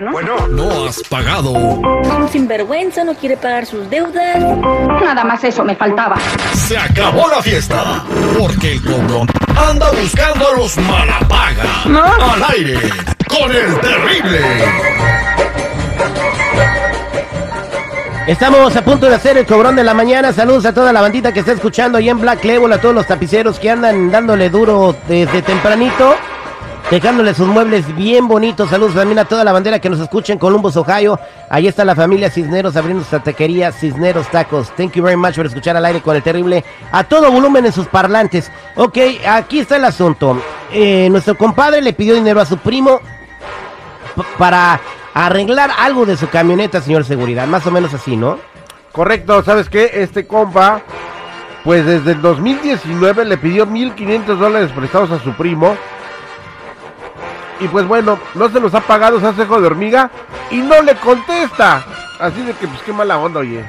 Bueno. Bueno. No has pagado. Un sinvergüenza no quiere pagar sus deudas. Nada más eso me faltaba. Se acabó la fiesta. Porque el cobrón anda buscando a los malapaga. ¿No? Al aire. Con el terrible. Estamos a punto de hacer el cobrón de la mañana. Saludos a toda la bandita que está escuchando ahí en Black Label, a todos los tapiceros que andan dándole duro desde tempranito, dejándole sus muebles bien bonitos. Saludos también a toda la bandera que nos escucha en Columbus, Ohio. Ahí está la familia Cisneros abriendo su taquería Cisneros Tacos. Thank you very much por escuchar al aire con el terrible a todo volumen en sus parlantes. Ok, aquí está el asunto. Eh, nuestro compadre le pidió dinero a su primo para arreglar algo de su camioneta, señor seguridad. Más o menos así, ¿no? Correcto, ¿sabes qué? Este compa, pues desde el 2019 le pidió 1.500 dólares prestados a su primo. Y pues bueno, no se los ha pagado, se hace hijo de hormiga y no le contesta. Así de que, pues qué mala onda, oye.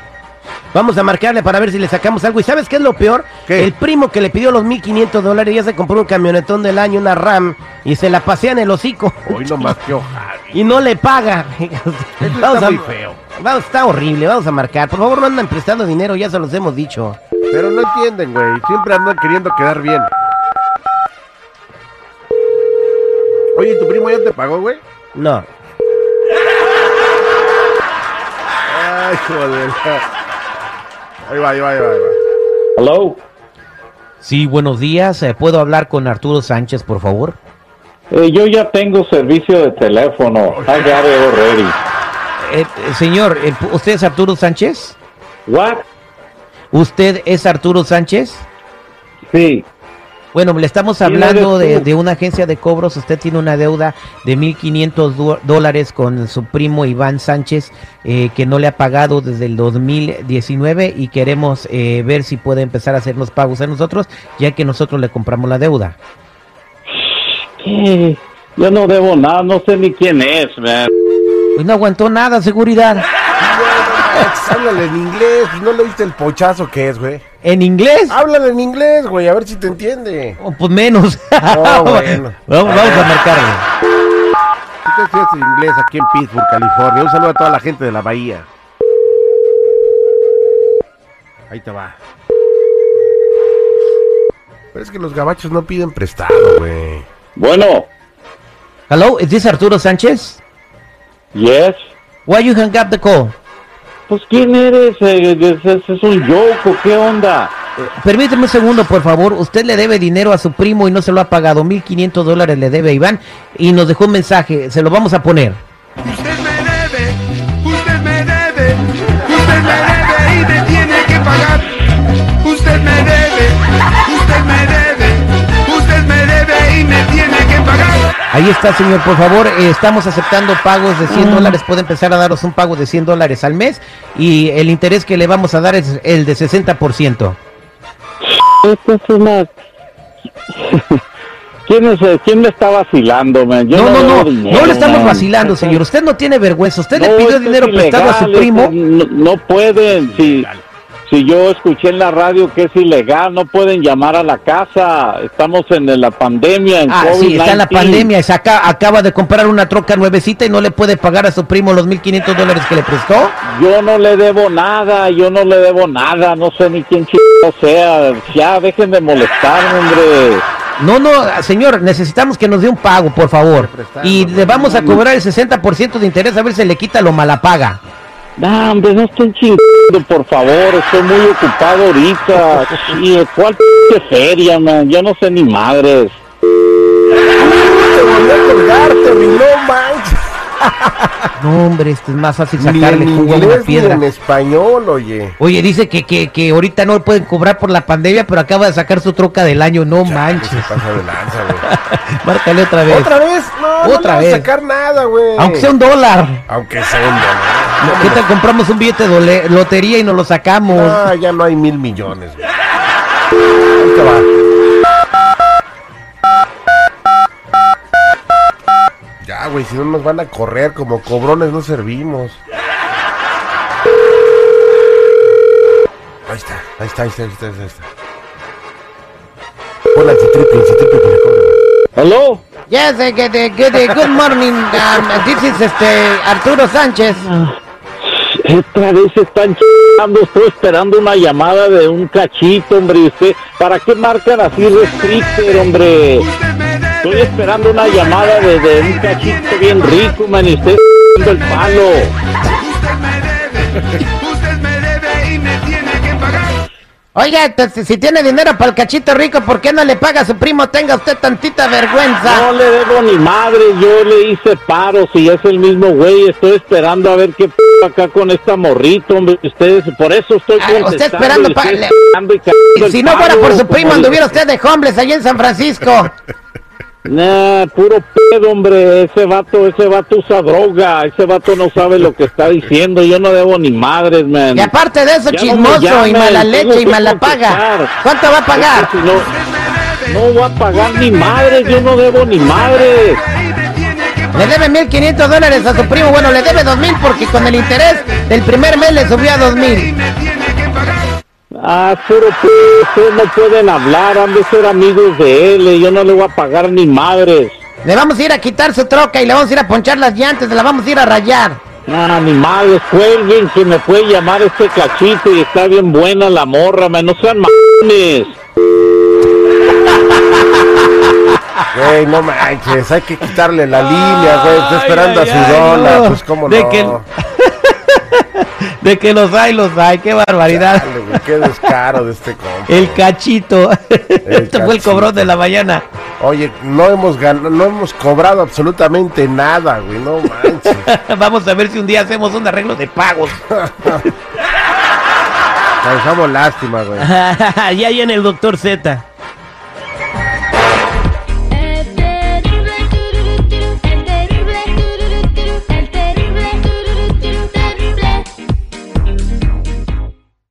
Vamos a marcarle para ver si le sacamos algo. ¿Y sabes qué es lo peor? ¿Qué? El primo que le pidió los 1500 dólares ya se compró un camionetón del año, una RAM, y se la pasea en el hocico. Hoy nomás que hoja. y no le paga. está muy feo. Vamos, está horrible, vamos a marcar. Por favor, no andan prestando dinero, ya se los hemos dicho. Pero no entienden, güey. Siempre andan queriendo quedar bien. Oye, ¿tu primo ya te pagó, güey? No. Ay, joder. Ahí va, ahí va, ahí va, ahí va. Hello. Sí, buenos días. Eh, ¿Puedo hablar con Arturo Sánchez, por favor? Eh, yo ya tengo servicio de teléfono. I got it already. Eh, eh, señor, eh, ¿usted es Arturo Sánchez? What? ¿Usted es Arturo Sánchez? Sí. Bueno, le estamos ¿Quién hablando de, una agencia de cobros. Usted tiene una deuda de 1.500 du- dólares con su primo Iván Sánchez eh, que no le ha pagado desde el 2019 y queremos eh, ver si puede empezar a hacer los pagos a nosotros ya que nosotros le compramos la deuda. ¿Qué? Yo no debo nada, no sé ni quién es, man. Pues no aguantó nada, seguridad. Háblale en inglés, pues no le viste el pochazo que es, güey. ¿En inglés? Háblale en inglés, güey, a ver si te entiende. Oh, pues menos. Oh, bueno. vamos, vamos a marcarle. Tú te estudias inglés aquí en Pittsburgh, California. Un saludo a toda la gente de la bahía. Ahí te va. Pero es que los gabachos no piden prestado, güey. Bueno, Hello, is this Arturo Sánchez? yes. Why you hang up the call? Pues quién eres? Eh, ¿Es, es- es un joke o qué onda? Permíteme un segundo, por favor. Usted le debe dinero a su primo y no se lo ha pagado. 1.500 dólares le debe a Iván y nos dejó un mensaje. Se lo vamos a poner. Usted Ahí está, señor. Por favor, eh, estamos aceptando pagos de 100 dólares. Puede empezar a daros un pago de 100 dólares al mes y el interés que le vamos a dar es el de 60%. Esto es una... ¿Quién, es, eh, ¿Quién me está vacilando, man? Yo No, no, no. dinero, No le estamos man. vacilando, señor. Usted no tiene vergüenza. Usted le No, pidió dinero es prestado a su primo. No, no pueden, si, si yo escuché en la radio que es ilegal, no pueden llamar a la casa. Estamos en la pandemia, en Ah, sí, está en la COVID-19. pandemia. Se aca- acaba de comprar una troca nuevecita y no le puede pagar a su primo los 1.500 dólares que le prestó. Yo no le debo nada, yo no le debo nada, no sé ni quién chico sea. Ya, dejen de molestarme, hombre. No, no, señor, necesitamos que nos dé un pago, por favor. Y le vamos a cobrar el 60% de interés a ver si le quita lo malapaga. No, hombre, no estén chingando, por favor, estoy muy ocupado ahorita. Sí, ¿Cuál p feria, man? Yo no sé ni madres. Te volvió a colgar, no manches. No, hombre, esto es más fácil Ni sacarle en jugo a una ni piedra. en español, oye. Oye, dice que, que, que ahorita no pueden cobrar por la pandemia, pero acaba de sacar su troca del año. No manches. Se pasa de lanza, güey. Márcale otra vez. ¿Otra vez? No, Otra no vez. sacar nada, güey. Aunque sea un dólar. Aunque sea un dólar. ¿Qué tal compramos un billete de lotería y nos lo sacamos? Ah, ya no hay mil millones, güey. Ahí te va. Ya, güey, si no nos van a correr como cobrones no servimos. Ahí está, ahí está, ahí está, ahí está, ahí está. Triple, en triple que le cobren. ¿Hello? Yes, good, good, good morning. Um, this is este Arturo Sánchez. Otra vez están chingando, estoy esperando una llamada de un cachito, hombre. ¿y ¿Usted, ¿Para qué marcan así restrictor, hombre? Estoy esperando una llamada de, un cachito bien rico, man, y usted el palo. Oiga, si tiene dinero para el cachito rico, ¿por qué no le paga a su primo? Tenga usted tantita vergüenza. No le debo ni madre, yo le hice paro, si es el mismo güey, estoy esperando a ver qué p acá con esta morrito, hombre, ustedes, por eso estoy Ah, contestando. usted esperando y le- esperando y si no fuera por su primo, anduviera usted de homeless allá en San Francisco. Nah, puro pedo, hombre, ese vato, ese vato usa droga, ese vato no sabe lo que está diciendo, yo no debo ni madres, man. Y aparte de eso, Ya no me chismoso y mala leche y mala paga. ¿Cuánto va a pagar? Es que si no, no voy a pagar ni madres, yo no debo ni madres. Le debe 1.500 dólares a su primo. Bueno, le debe 2.000 porque con el interés del primer mes le subió a Y 2.000. Ah, puro p... ustedes no pueden hablar, han de ser amigos de él, y yo no le voy a pagar ni madres. Le vamos a ir a quitar su troca y le vamos a ir a ponchar las llantas, le la vamos a ir a rayar. Ah, ni madres, cuelguen que me puede llamar este cachito y está bien buena la morra, man, no sean mames. Güey, no manches, hay que quitarle la línea, güey. Está esperando Ay, a su ay, dona, no. pues cómo De no. que- De que los hay, los hay, qué barbaridad. Dale, qué descaro de este compa. El cachito. este fue el cobrón de la mañana. Oye, no hemos ganado, no hemos cobrado absolutamente nada, güey, no manches. Vamos a ver si un día hacemos un arreglo de pagos. Causamos lástima, güey. ya ahí en el doctor Z.